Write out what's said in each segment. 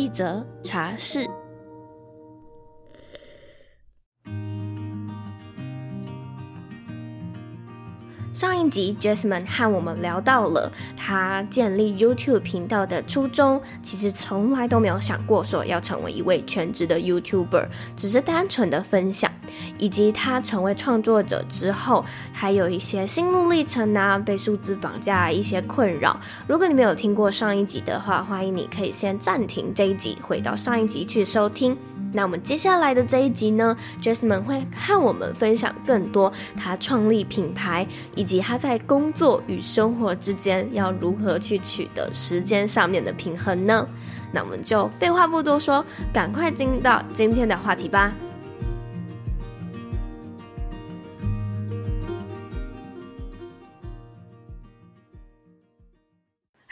一则茶室。上一集，Jasmine 和我们聊到了他建立 YouTube 频道的初衷，其实从来都没有想过说要成为一位全职的 YouTuber，只是单纯的分享，以及他成为创作者之后，还有一些心路历程啊，被数字绑架一些困扰。如果你没有听过上一集的话，欢迎你可以先暂停这一集，回到上一集去收听。那我们接下来的这一集呢，Jasmine 会和我们分享更多他创立品牌，以及他在工作与生活之间要如何去取得时间上面的平衡呢？那我们就废话不多说，赶快进入到今天的话题吧。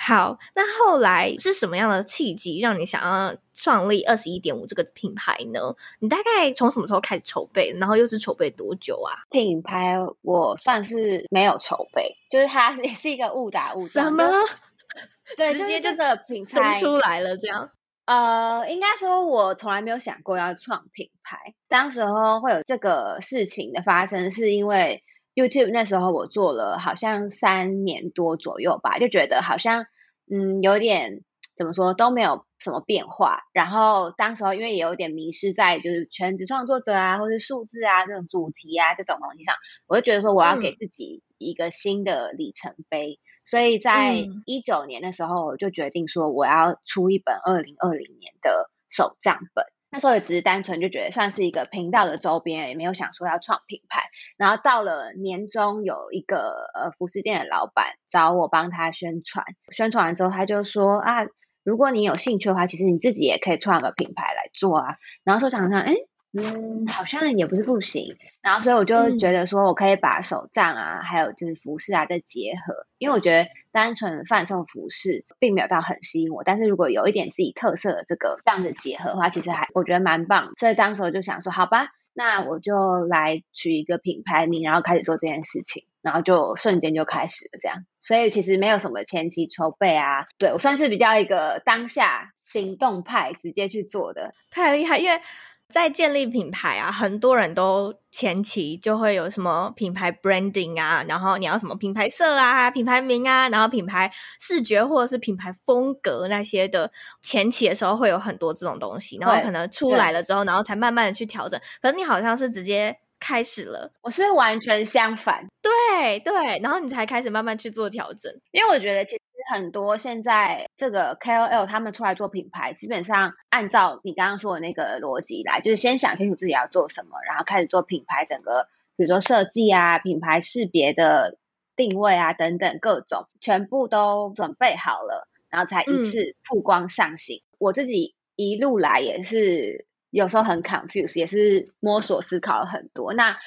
好，那后来是什么样的契机让你想要创立二十一点五这个品牌呢？你大概从什么时候开始筹备，然后又是筹备多久啊？品牌我算是没有筹备，就是它也 是一个误打误撞。什么？对，直接就是品牌生出来了，这样。呃，应该说，我从来没有想过要创品牌。当时候会有这个事情的发生，是因为 YouTube 那时候我做了好像三年多左右吧，就觉得好像。嗯，有点怎么说都没有什么变化。然后当时候因为也有点迷失在就是全职创作者啊，或是数字啊这种主题啊这种东西上，我就觉得说我要给自己一个新的里程碑。嗯、所以在一九年的时候，我就决定说我要出一本二零二零年的手账本。那时候也只是单纯就觉得算是一个频道的周边，也没有想说要创品牌。然后到了年终，有一个呃服饰店的老板找我帮他宣传，宣传完之后他就说啊，如果你有兴趣的话，其实你自己也可以创个品牌来做啊。然后说想想，哎。嗯，好像也不是不行，然后所以我就觉得说，我可以把手账啊，嗯、还有就是服饰啊再结合，因为我觉得单纯贩售服饰并没有到很吸引我，但是如果有一点自己特色的这个这样子结合的话，其实还我觉得蛮棒，所以当时我就想说，好吧，那我就来取一个品牌名，然后开始做这件事情，然后就瞬间就开始了这样，所以其实没有什么前期筹备啊，对，我算是比较一个当下行动派，直接去做的，太厉害，因为。在建立品牌啊，很多人都前期就会有什么品牌 branding 啊，然后你要什么品牌色啊、品牌名啊，然后品牌视觉或者是品牌风格那些的，前期的时候会有很多这种东西，然后可能出来了之后，然后才慢慢的去调整。可是你好像是直接开始了，我是完全相反，对对，然后你才开始慢慢去做调整，因为我觉得其实。很多现在这个 KOL 他们出来做品牌，基本上按照你刚刚说的那个逻辑来，就是先想清楚自己要做什么，然后开始做品牌整个，比如说设计啊、品牌识别的定位啊等等各种，全部都准备好了，然后才一次曝光上行。嗯、我自己一路来也是有时候很 confused，也是摸索思考了很多。那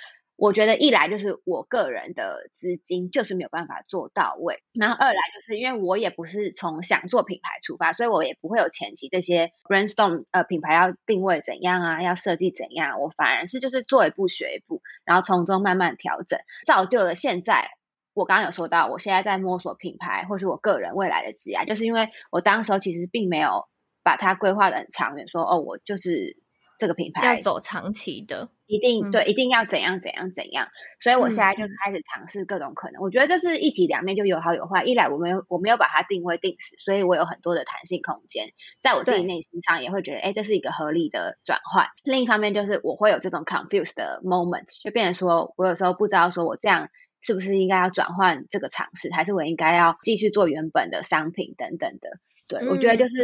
我觉得一来就是我个人的资金就是没有办法做到位，然后二来就是因为我也不是从想做品牌出发，所以我也不会有前期这些 brainstorm，呃，品牌要定位怎样啊，要设计怎样，我反而是就是做一步学一步，然后从中慢慢调整，造就了现在我刚刚有说到，我现在在摸索品牌或是我个人未来的职业，就是因为我当时候其实并没有把它规划得很长远，说哦，我就是。这个品牌要走长期的，一定、嗯、对，一定要怎样怎样怎样。所以我现在就开始尝试各种可能。嗯、我觉得这是一体两面，就有好有坏。一来我没有我没有把它定位定死，所以我有很多的弹性空间，在我自己内心上也会觉得，哎，这是一个合理的转换。另一方面就是我会有这种 confused 的 moment，就变成说我有时候不知道说我这样是不是应该要转换这个尝试，还是我应该要继续做原本的商品等等的。对，嗯、我觉得就是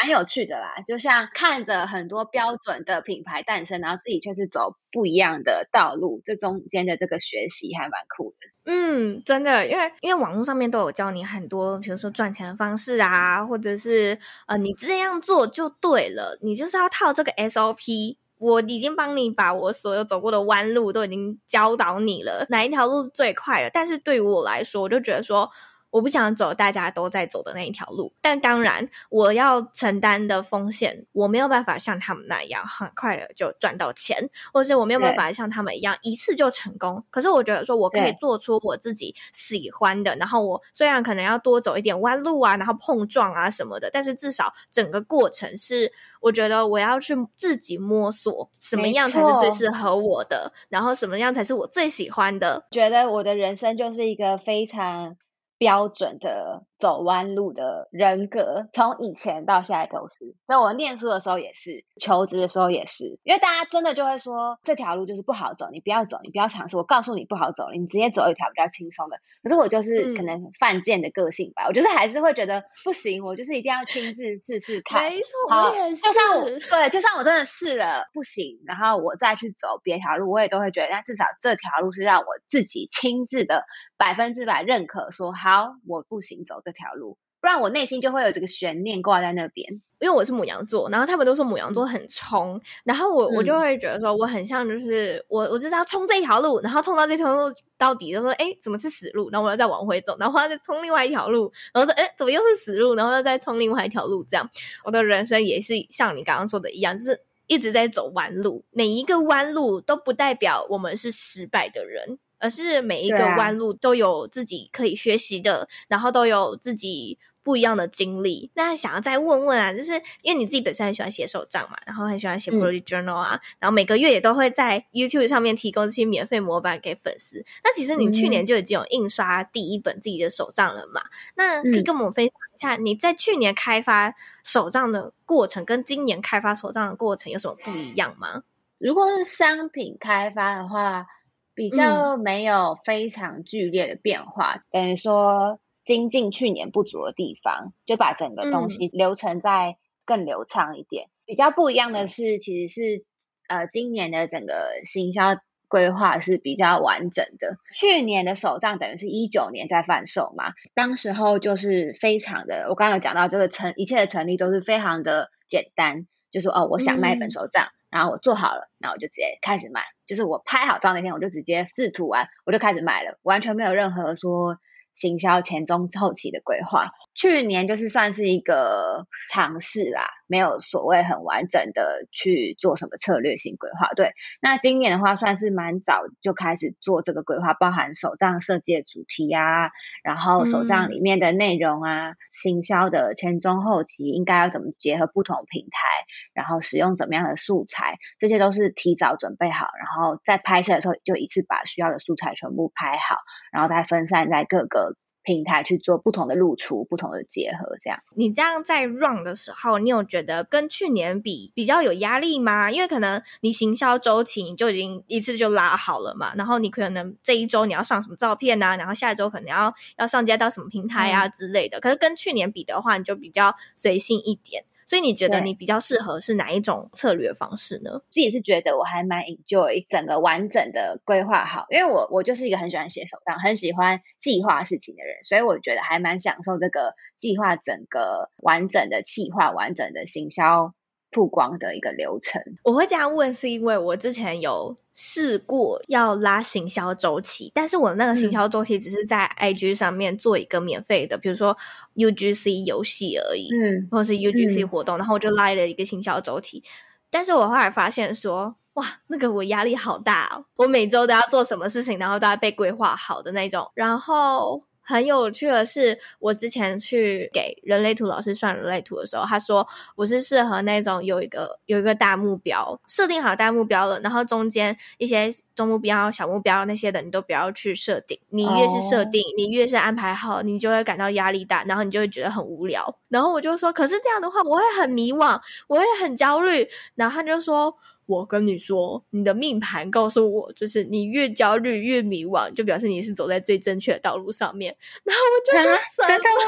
蛮有趣的啦，就像看着很多标准的品牌诞生，然后自己却是走不一样的道路，这中间的这个学习还蛮酷的。嗯，真的，因为因为网络上面都有教你很多，比如说赚钱的方式啊，或者是呃，你这样做就对了，你就是要套这个 SOP。我已经帮你把我所有走过的弯路都已经教导你了，哪一条路是最快的？但是对于我来说，我就觉得说。我不想走大家都在走的那一条路，但当然我要承担的风险，我没有办法像他们那样很快的就赚到钱，或是我没有办法像他们一样一次就成功。可是我觉得说我可以做出我自己喜欢的，然后我虽然可能要多走一点弯路啊，然后碰撞啊什么的，但是至少整个过程是我觉得我要去自己摸索什么样才是最适合我的，然后什么样才是我最喜欢的。觉得我的人生就是一个非常。标准的走弯路的人格，从以前到现在都是。所以我念书的时候也是，求职的时候也是。因为大家真的就会说，这条路就是不好走，你不要走，你不要尝试。我告诉你不好走了，你直接走一条比较轻松的。可是我就是可能犯贱的个性吧，嗯、我就是还是会觉得不行，我就是一定要亲自试试看。没错，我也是。就算我对，就算我真的试了不行，然后我再去走别条路，我也都会觉得，那至少这条路是让我自己亲自的百分之百认可说，说好，我不行走这条路。不然我内心就会有这个悬念挂在那边，因为我是母羊座，然后他们都说母羊座很冲，然后我、嗯、我就会觉得说我很像，就是我我就是要冲这一条路，然后冲到这条路到底，就说哎怎么是死路，然后我要再往回走，然后再冲另外一条路，然后说哎怎么又是死路，然后又再冲另外一条路，这样我的人生也是像你刚刚说的一样，就是一直在走弯路，每一个弯路都不代表我们是失败的人。而是每一个弯路都有自己可以学习的，啊、然后都有自己不一样的经历。那想要再问问啊，就是因为你自己本身很喜欢写手账嘛，然后很喜欢写 bullet journal 啊，嗯、然后每个月也都会在 YouTube 上面提供这些免费模板给粉丝。那其实你去年就已经有印刷第一本自己的手账了嘛？嗯、那可以跟我们分享一下你在去年开发手账的过程，跟今年开发手账的过程有什么不一样吗？如果是商品开发的话。比较没有非常剧烈的变化，嗯、等于说精进去年不足的地方，就把整个东西流程再更流畅一点。嗯、比较不一样的是，其实是呃今年的整个行销规划是比较完整的。去年的手账等于是一九年在贩售嘛，当时候就是非常的，我刚刚有讲到这个成一切的成立都是非常的简单，就说哦，我想卖一本手账。嗯然后我做好了，然后我就直接开始卖。就是我拍好照那天，我就直接制图完，我就开始卖了，完全没有任何说行销前中后期的规划。去年就是算是一个尝试啦。没有所谓很完整的去做什么策略性规划，对。那今年的话算是蛮早就开始做这个规划，包含手账设计的主题啊，然后手账里面的内容啊，嗯、行销的前中后期应该要怎么结合不同平台，然后使用怎么样的素材，这些都是提早准备好，然后在拍摄的时候就一次把需要的素材全部拍好，然后再分散在各个。平台去做不同的露出，不同的结合，这样。你这样在 run 的时候，你有觉得跟去年比比较有压力吗？因为可能你行销周期你就已经一次就拉好了嘛，然后你可能这一周你要上什么照片啊，然后下一周可能要要上架到什么平台啊之类的。嗯、可是跟去年比的话，你就比较随性一点。所以你觉得你比较适合是哪一种策略方式呢？自己是觉得我还蛮 enjoy 整个完整的规划好，因为我我就是一个很喜欢写手账、很喜欢计划事情的人，所以我觉得还蛮享受这个计划整个完整的计划、完整的行销。曝光的一个流程，我会这样问，是因为我之前有试过要拉行销周期，但是我那个行销周期只是在 IG 上面做一个免费的，嗯、比如说 UGC 游戏而已，嗯，或者是 UGC 活动，嗯、然后我就拉了一个行销周期，但是我后来发现说，哇，那个我压力好大哦，我每周都要做什么事情，然后都要被规划好的那种，然后。很有趣的是，我之前去给人类图老师算人类图的时候，他说我是适合那种有一个有一个大目标，设定好大目标了，然后中间一些中目标、小目标那些的，你都不要去设定。你越是设定，你越是安排好，你就会感到压力大，然后你就会觉得很无聊。然后我就说，可是这样的话，我会很迷惘，我会很焦虑。然后他就说。我跟你说，你的命盘告诉我，就是你越焦虑越迷惘，就表示你是走在最正确的道路上面。然后我就说，真的吗？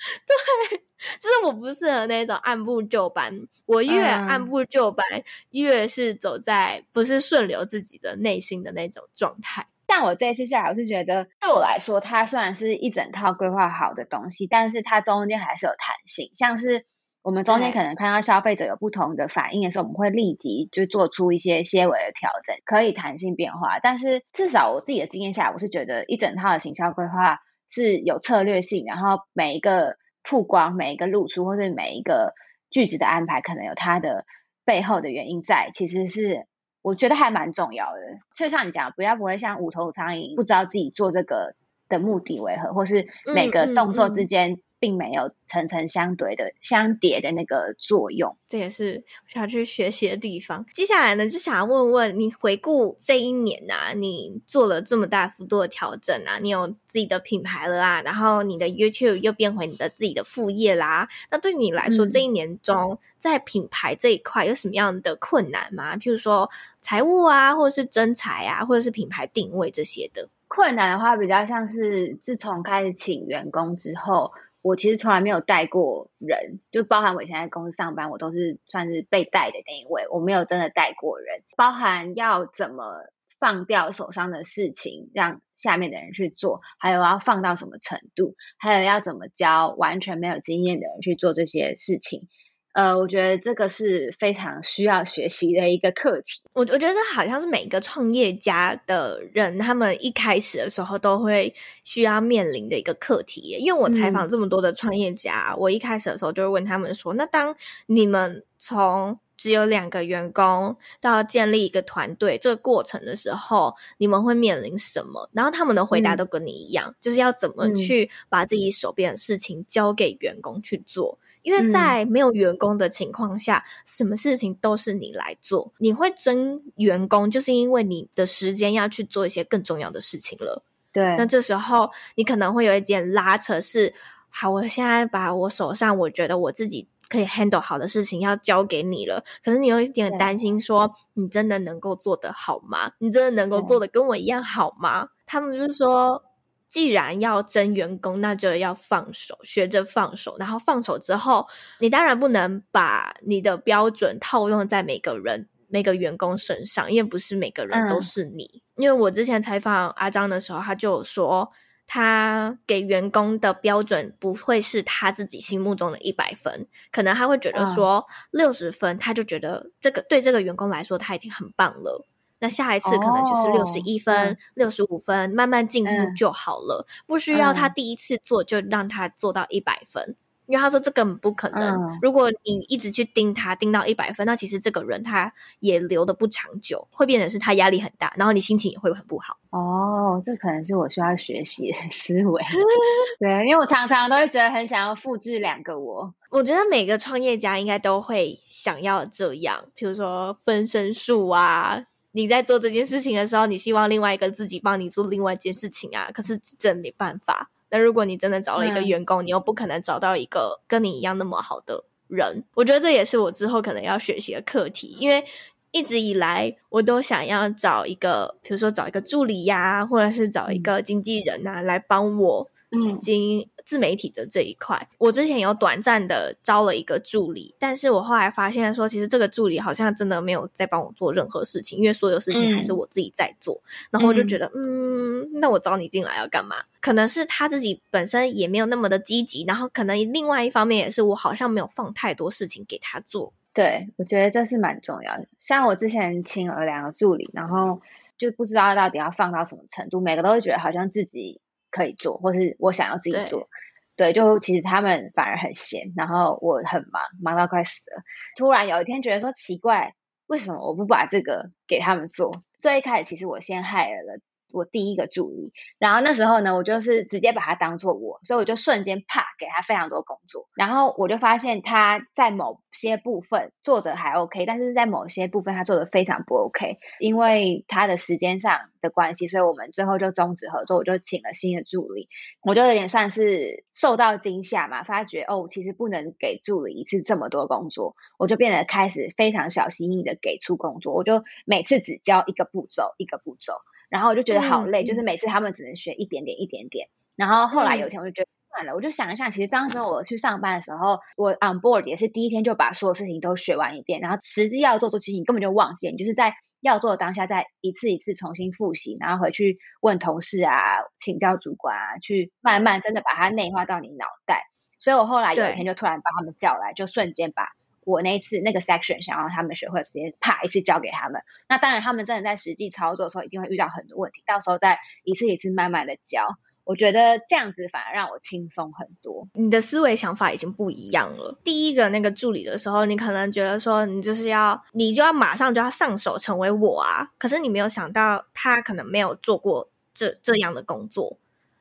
对，就是我不适合那种按部就班。我越按部就班，嗯、越是走在不是顺流自己的内心的那种状态。像我这一次下来，我是觉得对我来说，它虽然是一整套规划好的东西，但是它中间还是有弹性。像是我们中间可能看到消费者有不同的反应的时候，我们会立即就做出一些些微的调整，可以弹性变化。但是至少我自己的经验下来，我是觉得一整套的行销规划是有策略性，然后每一个曝光、每一个露出，或是每一个句子的安排，可能有它的背后的原因在，其实是我觉得还蛮重要的。就像你讲，不要不会像无头苍蝇，不知道自己做这个的目的为何，或是每个动作之间。并没有层层相对的相叠的那个作用，这也是我想要去学习的地方。接下来呢，就想要问问你，回顾这一年呐、啊，你做了这么大幅度的调整啊，你有自己的品牌了啊，然后你的 YouTube 又变回你的自己的副业啦。那对你来说，嗯、这一年中在品牌这一块有什么样的困难吗？譬如说财务啊，或者是征财啊，或者是品牌定位这些的困难的话，比较像是自从开始请员工之后。我其实从来没有带过人，就包含我以前在公司上班，我都是算是被带的那一位，我没有真的带过人。包含要怎么放掉手上的事情，让下面的人去做，还有要放到什么程度，还有要怎么教完全没有经验的人去做这些事情。呃，我觉得这个是非常需要学习的一个课题。我我觉得这好像是每个创业家的人，他们一开始的时候都会需要面临的一个课题。因为我采访这么多的创业家，嗯、我一开始的时候就会问他们说：“那当你们从只有两个员工到建立一个团队这个过程的时候，你们会面临什么？”然后他们的回答都跟你一样，嗯、就是要怎么去把自己手边的事情交给员工去做。因为在没有员工的情况下，嗯、什么事情都是你来做。你会争员工，就是因为你的时间要去做一些更重要的事情了。对，那这时候你可能会有一点拉扯是，是好，我现在把我手上我觉得我自己可以 handle 好的事情要交给你了，可是你有一点担心说，说你真的能够做得好吗？你真的能够做得跟我一样好吗？他们就是说。既然要争员工，那就要放手，学着放手。然后放手之后，你当然不能把你的标准套用在每个人、每个员工身上，因为不是每个人都是你。嗯、因为我之前采访阿张的时候，他就说，他给员工的标准不会是他自己心目中的一百分，可能他会觉得说六十分，他就觉得这个对这个员工来说他已经很棒了。那下一次可能就是六十一分、六十五分，慢慢进步就好了，嗯、不需要他第一次做就让他做到一百分，嗯、因为他说这根本不可能。嗯、如果你一直去盯他，盯到一百分，那其实这个人他也留的不长久，会变成是他压力很大，然后你心情也会很不好。哦，这可能是我需要学习的思维。对，因为我常常都会觉得很想要复制两个我。我觉得每个创业家应该都会想要这样，比如说分身术啊。你在做这件事情的时候，你希望另外一个自己帮你做另外一件事情啊，可是真没办法。那如果你真的找了一个员工，嗯、你又不可能找到一个跟你一样那么好的人。我觉得这也是我之后可能要学习的课题，因为一直以来我都想要找一个，比如说找一个助理呀、啊，或者是找一个经纪人啊，来帮我嗯经。自媒体的这一块，我之前有短暂的招了一个助理，但是我后来发现说，其实这个助理好像真的没有在帮我做任何事情，因为所有事情还是我自己在做。嗯、然后我就觉得，嗯，那我招你进来要干嘛？可能是他自己本身也没有那么的积极，然后可能另外一方面也是我好像没有放太多事情给他做。对，我觉得这是蛮重要的。像我之前请了两个助理，然后就不知道到底要放到什么程度，每个都会觉得好像自己。可以做，或是我想要自己做，对，就其实他们反而很闲，然后我很忙，忙到快死了。突然有一天觉得说奇怪，为什么我不把这个给他们做？最一开始其实我先 hire 了。我第一个助理，然后那时候呢，我就是直接把他当做我，所以我就瞬间啪给他非常多工作，然后我就发现他在某些部分做的还 OK，但是在某些部分他做的非常不 OK，因为他的时间上的关系，所以我们最后就终止合作，我就请了新的助理，我就有点算是受到惊吓嘛，发觉哦，其实不能给助理一次这么多工作，我就变得开始非常小心翼翼的给出工作，我就每次只教一个步骤，一个步骤。然后我就觉得好累，嗯、就是每次他们只能学一点点一点点。然后后来有一天我就觉得算了，我就想一下，其实当时我去上班的时候，我 on board 也是第一天就把所有事情都学完一遍，然后实际要做做，其实你根本就忘记，你就是在要做的当下再一次一次重新复习，然后回去问同事啊，请教主管啊，去慢慢真的把它内化到你脑袋。所以我后来有一天就突然把他们叫来，就瞬间把我那一次那个 section 想要他们学会，直接啪一次教给他们。那当然，他们真的在实际操作的时候，一定会遇到很多问题，到时候再一次一次慢慢的教。我觉得这样子反而让我轻松很多。你的思维想法已经不一样了。第一个那个助理的时候，你可能觉得说你就是要，你就要马上就要上手成为我啊。可是你没有想到他可能没有做过这这样的工作。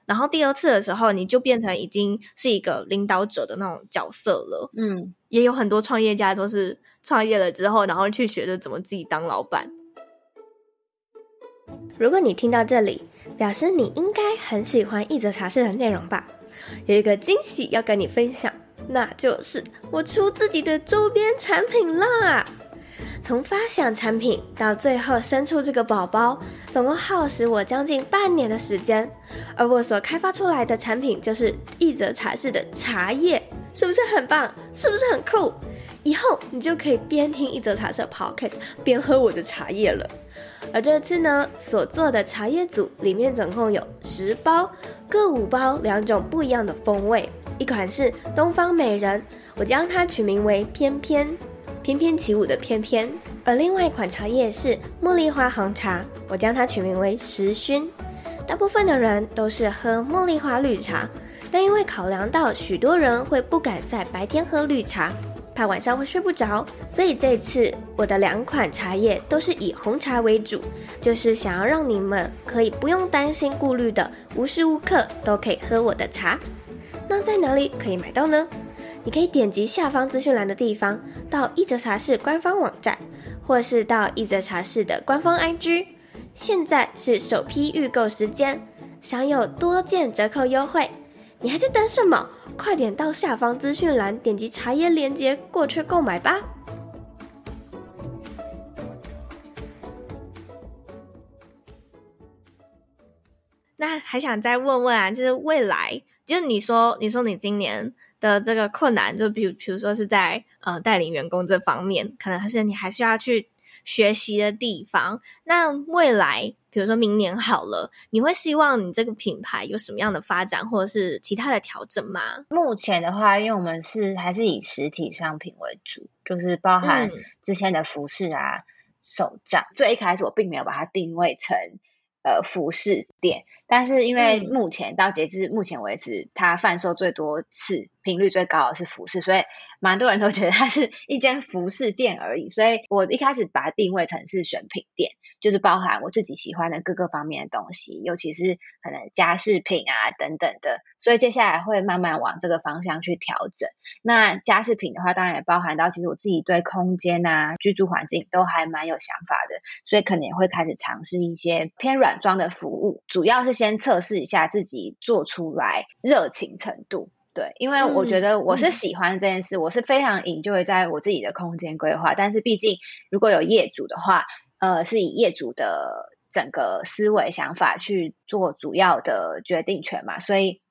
然后第二次的时候，你就变成已经是一个领导者的那种角色了。嗯，也有很多创业家都是创业了之后，然后去学着怎么自己当老板。如果你听到这里，表示你应该很喜欢一则茶室的内容吧？有一个惊喜要跟你分享，那就是我出自己的周边产品啦！从发想产品到最后生出这个宝宝，总共耗时我将近半年的时间。而我所开发出来的产品就是一则茶室的茶叶，是不是很棒？是不是很酷？以后你就可以边听一则茶室 Podcast 边喝我的茶叶了。而这次呢，所做的茶叶组里面总共有十包，各五包两种不一样的风味。一款是东方美人，我将它取名为翩翩，翩翩起舞的翩翩。而另外一款茶叶是茉莉花红茶，我将它取名为时熏。大部分的人都是喝茉莉花绿茶，但因为考量到许多人会不敢在白天喝绿茶。怕晚上会睡不着，所以这次我的两款茶叶都是以红茶为主，就是想要让你们可以不用担心顾虑的，无时无刻都可以喝我的茶。那在哪里可以买到呢？你可以点击下方资讯栏的地方，到一泽茶室官方网站，或是到一泽茶室的官方 IG。现在是首批预购时间，享有多件折扣优惠。你还在等什么？快点到下方资讯栏点击茶叶链接过去购买吧。那还想再问问啊，就是未来，就是你说，你说你今年的这个困难，就比如，比如说是在呃带领员工这方面，可能还是你还需要去学习的地方。那未来。比如说明年好了，你会希望你这个品牌有什么样的发展，或者是其他的调整吗？目前的话，因为我们是还是以实体商品为主，就是包含之前的服饰啊、手账。最一开始我并没有把它定位成呃服饰店，但是因为目前到截至目前为止，它贩售最多次。频率最高的是服饰，所以蛮多人都觉得它是一间服饰店而已。所以我一开始把它定位成是选品店，就是包含我自己喜欢的各个方面的东西，尤其是可能家饰品啊等等的。所以接下来会慢慢往这个方向去调整。那家饰品的话，当然也包含到其实我自己对空间啊、居住环境都还蛮有想法的，所以可能也会开始尝试一些偏软装的服务，主要是先测试一下自己做出来热情程度。对，因为我觉得我是喜欢这件事，嗯、我是非常 enjoy 在我自己的空间规划。但是毕竟如果有业主的话，呃，是以业主的整个思维想法去做主要的决定权嘛，所以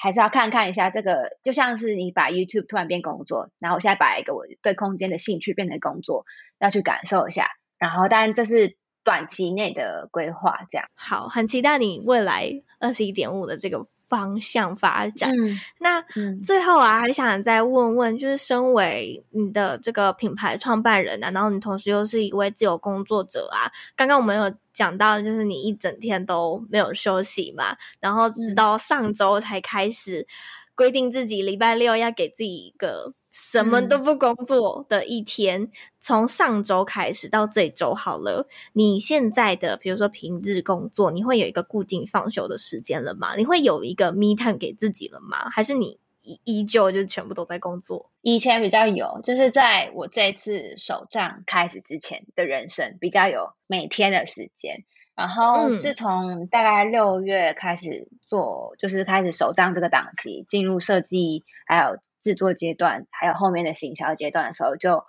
还是要看看一下这个，就像是你把 YouTube 突然变工作，然后我现在把一个我对空间的兴趣变成工作，要去感受一下。然后，当然这是短期内的规划，这样。好，很期待你未来二十一点五的这个。方向发展。嗯、那最后啊，还想再问问，就是身为你的这个品牌创办人啊，然后你同时又是一位自由工作者啊。刚刚我们有讲到，就是你一整天都没有休息嘛，然后直到上周才开始规定自己礼拜六要给自己一个。什么都不工作的一天，嗯、从上周开始到这周好了。你现在的，比如说平日工作，你会有一个固定放休的时间了吗？你会有一个 me time 给自己了吗？还是你依依旧就是全部都在工作？以前比较有，就是在我这次手账开始之前的人生比较有每天的时间。然后自从大概六月开始做，嗯、就是开始手账这个档期，进入设计还有。制作阶段，还有后面的行销阶段的时候，就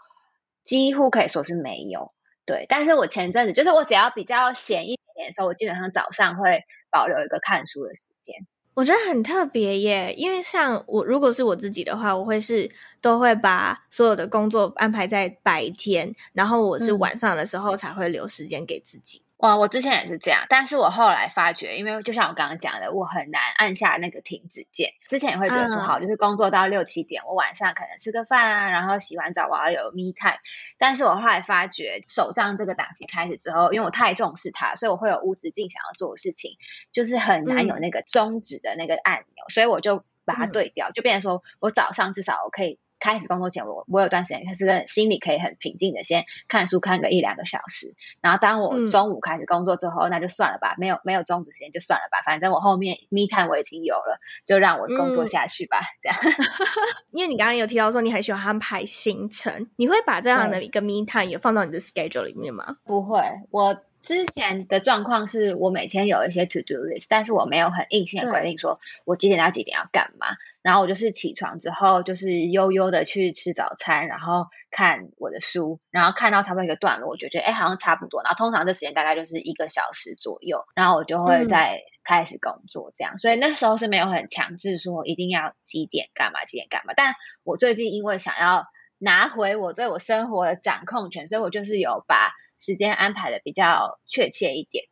几乎可以说是没有。对，但是我前阵子就是我只要比较闲一点点的时候，我基本上早上会保留一个看书的时间。我觉得很特别耶，因为像我如果是我自己的话，我会是都会把所有的工作安排在白天，然后我是晚上的时候才会留时间给自己。哇，我之前也是这样，但是我后来发觉，因为就像我刚刚讲的，我很难按下那个停止键。之前也会觉得说，好，就是工作到六七点，我晚上可能吃个饭啊，然后洗完澡我要有 me time。但是我后来发觉，手账这个档期开始之后，因为我太重视它，所以我会有无止境想要做的事情，就是很难有那个终止的那个按钮，嗯、所以我就把它对掉，就变成说我早上至少我可以。开始工作前，我我有段时间，可是个心里可以很平静的先看书看个一两个小时，然后当我中午开始工作之后，嗯、那就算了吧，没有没有终止时间就算了吧，反正我后面 me time 我已经有了，就让我工作下去吧，嗯、这样。因为你刚刚有提到说你很喜欢安排行程，你会把这样的一个 me time 也放到你的 schedule 里面吗？不会，我。之前的状况是我每天有一些 to do list，但是我没有很硬性的规定说我几点到几点要干嘛。然后我就是起床之后，就是悠悠的去吃早餐，然后看我的书，然后看到差不多一个段落，我就觉得哎好像差不多。然后通常这时间大概就是一个小时左右，然后我就会再开始工作这样。嗯、所以那时候是没有很强制说一定要几点干嘛几点干嘛。但我最近因为想要拿回我对我生活的掌控权，所以我就是有把。时间安排的比较确切一点。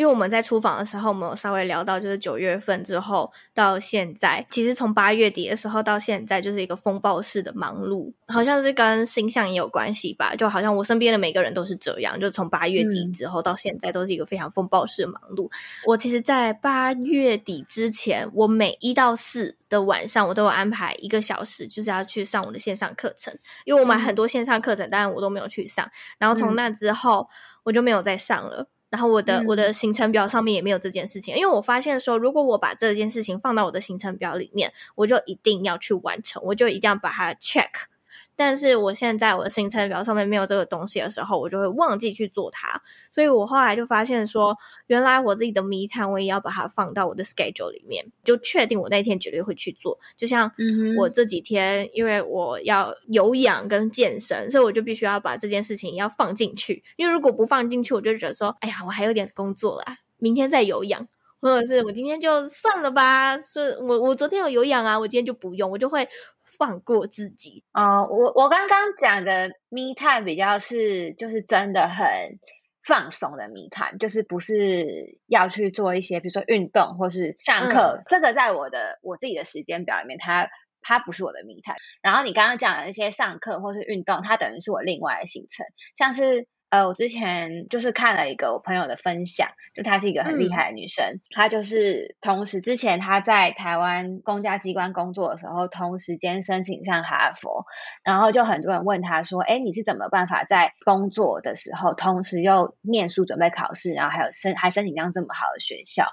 因为我们在出访的时候，我们有稍微聊到，就是九月份之后到现在，其实从八月底的时候到现在，就是一个风暴式的忙碌，好像是跟星象也有关系吧？就好像我身边的每个人都是这样，就从八月底之后到现在，都是一个非常风暴式的忙碌。嗯、我其实，在八月底之前，我每一到四的晚上，我都有安排一个小时，就是要去上我的线上课程，因为我买很多线上课程，当然我都没有去上。然后从那之后，我就没有再上了。然后我的、嗯、我的行程表上面也没有这件事情，因为我发现说，如果我把这件事情放到我的行程表里面，我就一定要去完成，我就一定要把它 check。但是我现在我的行程表上面没有这个东西的时候，我就会忘记去做它。所以我后来就发现说，原来我自己的 me time 我也要把它放到我的 schedule 里面，就确定我那天绝对会去做。就像我这几天，因为我要有氧跟健身，所以我就必须要把这件事情要放进去。因为如果不放进去，我就觉得说，哎呀，我还有点工作啦，明天再有氧，或者是我今天就算了吧。是我我昨天有有氧啊，我今天就不用，我就会。放过自己啊！Uh, 我我刚刚讲的 me time 比较是就是真的很放松的密探就是不是要去做一些比如说运动或是上课，嗯、这个在我的我自己的时间表里面，它它不是我的密探。然后你刚刚讲的那些上课或是运动，它等于是我另外的行程，像是。呃，我之前就是看了一个我朋友的分享，就她是一个很厉害的女生，嗯、她就是同时之前她在台湾公家机关工作的时候，同时间申请上哈佛，然后就很多人问她说，哎，你是怎么办法在工作的时候，同时又念书准备考试，然后还有申还申请上这么好的学校？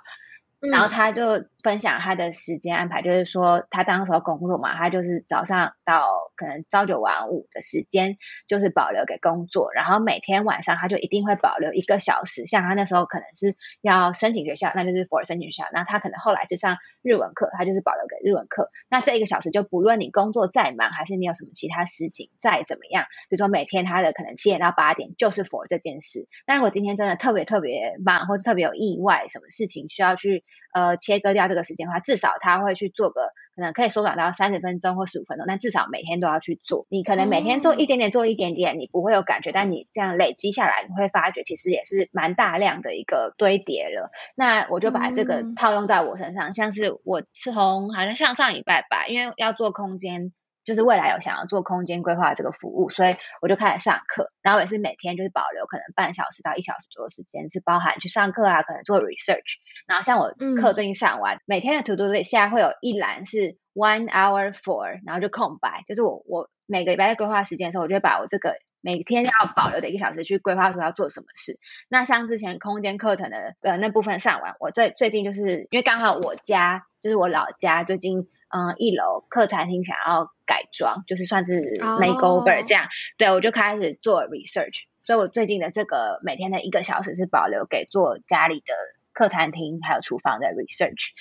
然后她就分享他的时间安排，就是说他当时候工作嘛，他就是早上到可能朝九晚五的时间，就是保留给工作，然后每天晚上他就一定会保留一个小时，像他那时候可能是要申请学校，那就是 for 申请学校，那他可能后来是上日文课，他就是保留给日文课，那这一个小时就不论你工作再忙，还是你有什么其他事情再怎么样，比如说每天他的可能七点到八点就是 for 这件事，那如果今天真的特别特别忙，或者特别有意外，什么事情需要去。呃，切割掉这个时间的话，至少他会去做个，可能可以缩短到三十分钟或十五分钟，但至少每天都要去做。你可能每天做一点点，做一点点，你不会有感觉，但你这样累积下来，你会发觉其实也是蛮大量的一个堆叠了。那我就把这个套用在我身上，像是我从好像上上礼拜吧，因为要做空间。就是未来有想要做空间规划这个服务，所以我就开始上课，然后也是每天就是保留可能半小时到一小时左右时间，是包含去上课啊，可能做 research。然后像我课最近上完，嗯、每天的 to do list 现在会有一栏是 one hour for，然后就空白，就是我我每个礼拜在规划时间的时候，我就会把我这个每天要保留的一个小时去规划说要做什么事。那像之前空间课程的呃那部分上完，我最最近就是因为刚好我家就是我老家最近。嗯，一楼客餐厅想要改装，就是算是 makeover 这样。Oh. 对，我就开始做 research，所以我最近的这个每天的一个小时是保留给做家里的客餐厅还有厨房的 research。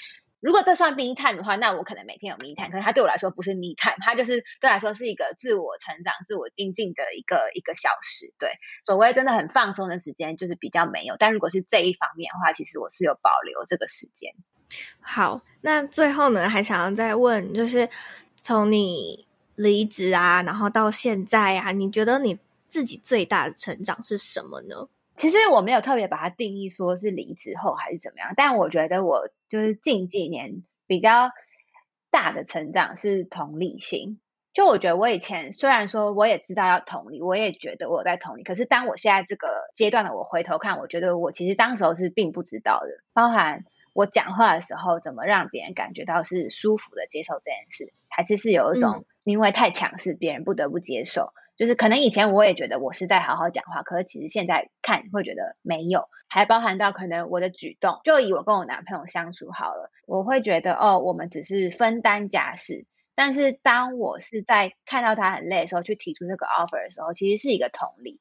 如果这算 me time 的话，那我可能每天有 me time，可是它对我来说不是 me time，它就是对来说是一个自我成长、自我精进的一个一个小时。对，所谓真的很放松的时间就是比较没有。但如果是这一方面的话，其实我是有保留这个时间。好，那最后呢，还想要再问，就是从你离职啊，然后到现在啊，你觉得你自己最大的成长是什么呢？其实我没有特别把它定义说是离职后还是怎么样，但我觉得我就是近几年比较大的成长是同理心。就我觉得我以前虽然说我也知道要同理，我也觉得我在同理，可是当我现在这个阶段的我回头看，我觉得我其实当时候是并不知道的，包含。我讲话的时候，怎么让别人感觉到是舒服的接受这件事，还是是有一种因为太强势，别人不得不接受。嗯、就是可能以前我也觉得我是在好好讲话，可是其实现在看会觉得没有。还包含到可能我的举动，就以我跟我男朋友相处好了，我会觉得哦，我们只是分担家事。但是当我是在看到他很累的时候，去提出这个 offer 的时候，其实是一个同理。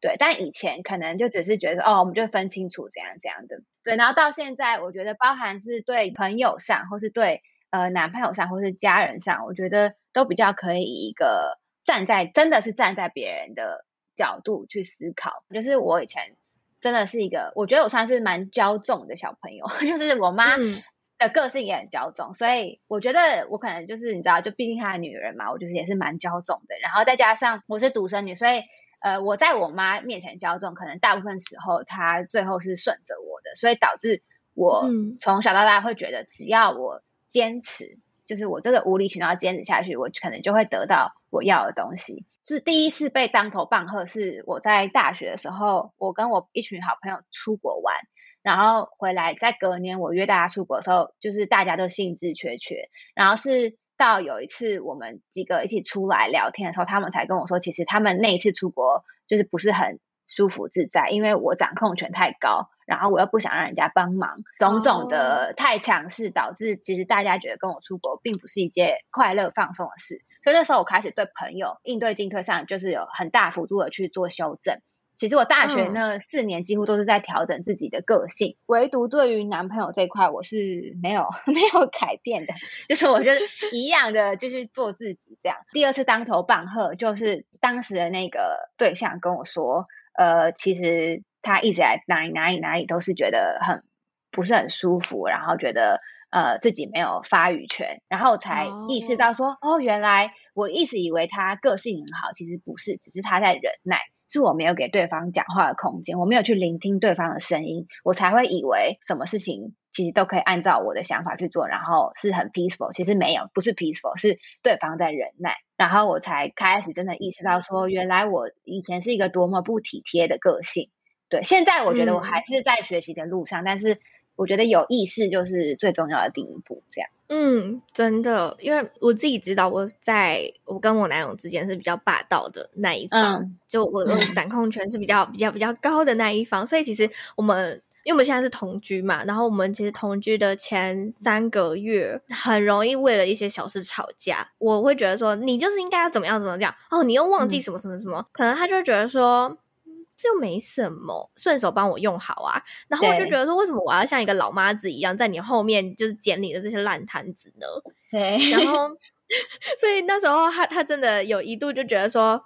对，但以前可能就只是觉得哦，我们就分清楚怎样怎样的。对，然后到现在，我觉得包含是对朋友上，或是对呃男朋友上，或是家人上，我觉得都比较可以一个站在真的是站在别人的角度去思考。就是我以前真的是一个，我觉得我算是蛮骄纵的小朋友，就是我妈的个性也很骄纵，所以我觉得我可能就是你知道，就毕竟她的女人嘛，我就是也是蛮骄纵的。然后再加上我是独生女，所以。呃，我在我妈面前骄纵，可能大部分时候她最后是顺着我的，所以导致我从小到大会觉得，只要我坚持，就是我这个无理取闹坚持下去，我可能就会得到我要的东西。是第一次被当头棒喝，是我在大学的时候，我跟我一群好朋友出国玩，然后回来，在隔年我约大家出国的时候，就是大家都兴致缺缺，然后是。到有一次我们几个一起出来聊天的时候，他们才跟我说，其实他们那一次出国就是不是很舒服自在，因为我掌控权太高，然后我又不想让人家帮忙，种种的太强势，导致其实大家觉得跟我出国并不是一件快乐放松的事。所以那时候我开始对朋友应对进退上就是有很大幅度的去做修正。其实我大学那四年几乎都是在调整自己的个性，嗯、唯独对于男朋友这一块，我是没有 没有改变的，就是我就是一样的就是做自己这样。第二次当头棒喝，就是当时的那个对象跟我说，呃，其实他一直在哪里哪里哪里都是觉得很不是很舒服，然后觉得呃自己没有发语权，然后才意识到说，哦，哦，原来我一直以为他个性很好，其实不是，只是他在忍耐。是我没有给对方讲话的空间，我没有去聆听对方的声音，我才会以为什么事情其实都可以按照我的想法去做，然后是很 peaceful。其实没有，不是 peaceful，是对方在忍耐，然后我才开始真的意识到说，原来我以前是一个多么不体贴的个性。对，现在我觉得我还是在学习的路上，嗯、但是。我觉得有意识就是最重要的第一步，这样。嗯，真的，因为我自己知道，我在我跟我男友之间是比较霸道的那一方，嗯、就我的 掌控权是比较比较比较高的那一方，所以其实我们因为我们现在是同居嘛，然后我们其实同居的前三个月很容易为了一些小事吵架。我会觉得说，你就是应该要怎么样怎么样哦，你又忘记什么什么什么，嗯、可能他就会觉得说。就没什么，顺手帮我用好啊。然后我就觉得说，为什么我要像一个老妈子一样，在你后面就是捡你的这些烂摊子呢？对。然后，所以那时候他他真的有一度就觉得说，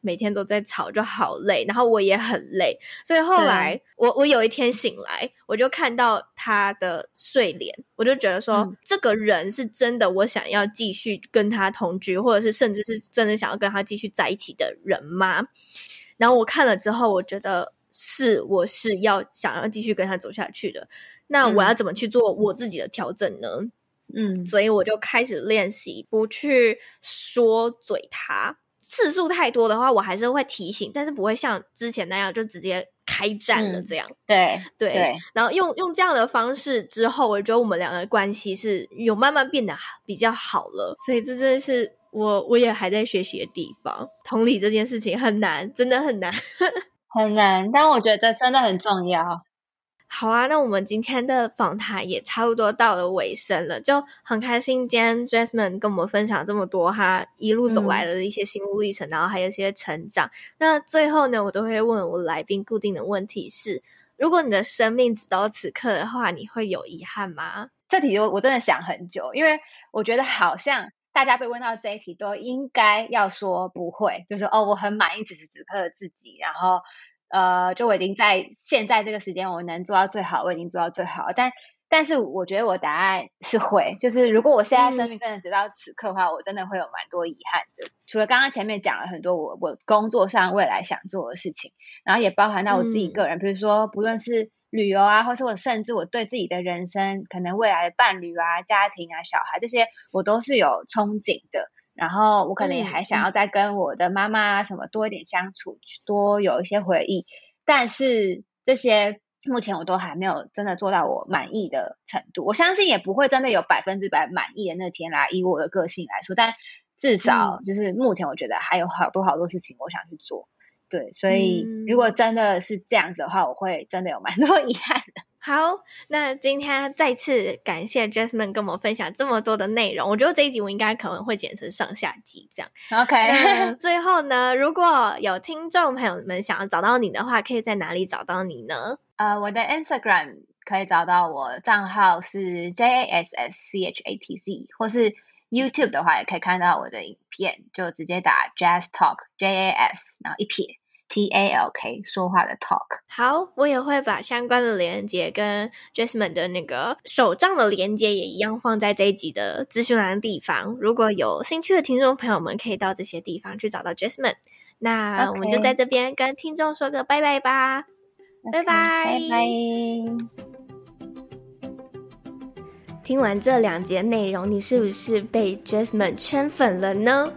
每天都在吵，就好累。然后我也很累。所以后来我我有一天醒来，我就看到他的睡脸，我就觉得说，嗯、这个人是真的我想要继续跟他同居，或者是甚至是真的想要跟他继续在一起的人吗？然后我看了之后，我觉得是我是要想要继续跟他走下去的。那我要怎么去做我自己的调整呢？嗯，所以我就开始练习不去说嘴他。次数太多的话，我还是会提醒，但是不会像之前那样就直接开战了这样。嗯、对对。对然后用用这样的方式之后，我觉得我们两个的关系是有慢慢变得比较好了。所以这真的是。我我也还在学习的地方，同理这件事情很难，真的很难，很难。但我觉得真的很重要。好啊，那我们今天的访谈也差不多到了尾声了，就很开心今天 Jasmine 跟我们分享这么多哈，一路走来的一些心路历程，嗯、然后还有一些成长。那最后呢，我都会问我来宾固定的问题是：如果你的生命直到此刻的话，你会有遗憾吗？这题我我真的想很久，因为我觉得好像大家被问到这一题都应该要说不会，就是哦，我很满意此时此刻的自己，然后呃，就我已经在现在这个时间我能做到最好，我已经做到最好，但。但是我觉得我答案是会，就是如果我现在生命真的直到此刻的话，嗯、我真的会有蛮多遗憾的。除了刚刚前面讲了很多我我工作上未来想做的事情，然后也包含到我自己个人，嗯、比如说不论是旅游啊，或是我甚至我对自己的人生，可能未来的伴侣啊、家庭啊、小孩这些，我都是有憧憬的。然后我可能也还想要再跟我的妈妈啊什么多一点相处，多有一些回忆。但是这些。目前我都还没有真的做到我满意的程度，我相信也不会真的有百分之百满意的那天来。以我的个性来说，但至少就是目前我觉得还有好多好多事情我想去做。对，所以如果真的是这样子的话，我会真的有蛮多 遗憾的。好，那今天再次感谢 Jasmine 跟我们分享这么多的内容。我觉得这一集我应该可能会剪成上下集这样。OK。最后呢，如果有听众朋友们想要找到你的话，可以在哪里找到你呢？呃，uh, 我的 Instagram 可以找到我账号是 J A S S C H A T Z，或是 YouTube 的话也可以看到我的影片，就直接打 Jazz Talk J A S，然后一撇。T A L K 说话的 talk，好，我也会把相关的连接跟 Jasmine 的那个手账的连接也一样放在这一集的资讯栏的地方。如果有兴趣的听众朋友们，可以到这些地方去找到 Jasmine。那我们就在这边跟听众说个拜拜吧，okay, 拜拜，拜拜。听完这两节内容，你是不是被 Jasmine 圈粉了呢？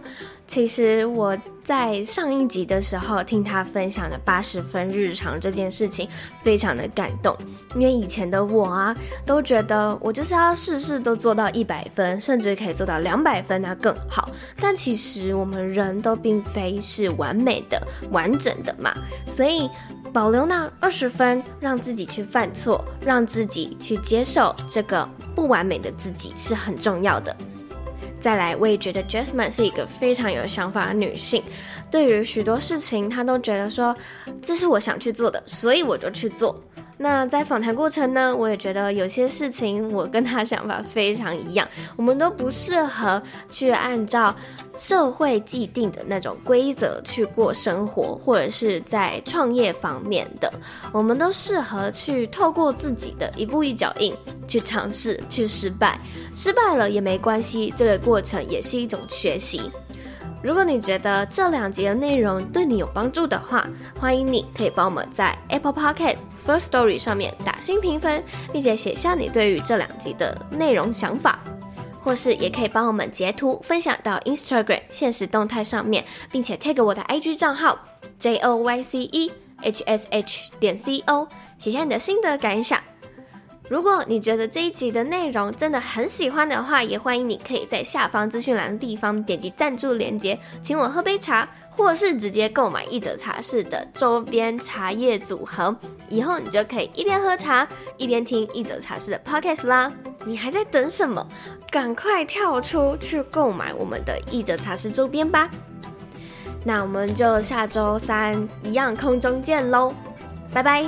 其实我在上一集的时候听他分享的八十分日常这件事情，非常的感动。因为以前的我啊，都觉得我就是要事事都做到一百分，甚至可以做到两百分那更好。但其实我们人都并非是完美的、完整的嘛，所以保留那二十分，让自己去犯错，让自己去接受这个不完美的自己是很重要的。再来，我也觉得 Jasmine 是一个非常有想法的女性。对于许多事情，她都觉得说，这是我想去做的，所以我就去做。那在访谈过程呢，我也觉得有些事情我跟他想法非常一样，我们都不适合去按照社会既定的那种规则去过生活，或者是在创业方面的，我们都适合去透过自己的一步一脚印去尝试，去失败，失败了也没关系，这个过程也是一种学习。如果你觉得这两集的内容对你有帮助的话，欢迎你可以帮我们在 Apple Podcast First Story 上面打星评分，并且写下你对于这两集的内容想法，或是也可以帮我们截图分享到 Instagram 现实动态上面，并且 tag 我的 IG 账号 J O Y C E H S H 点 C O，写下你的心得感想。如果你觉得这一集的内容真的很喜欢的话，也欢迎你可以在下方资讯栏的地方点击赞助链接，请我喝杯茶，或是直接购买一者茶室的周边茶叶组合，以后你就可以一边喝茶一边听一者茶室的 podcast 啦。你还在等什么？赶快跳出去购买我们的一者茶室周边吧！那我们就下周三一样空中见喽，拜拜。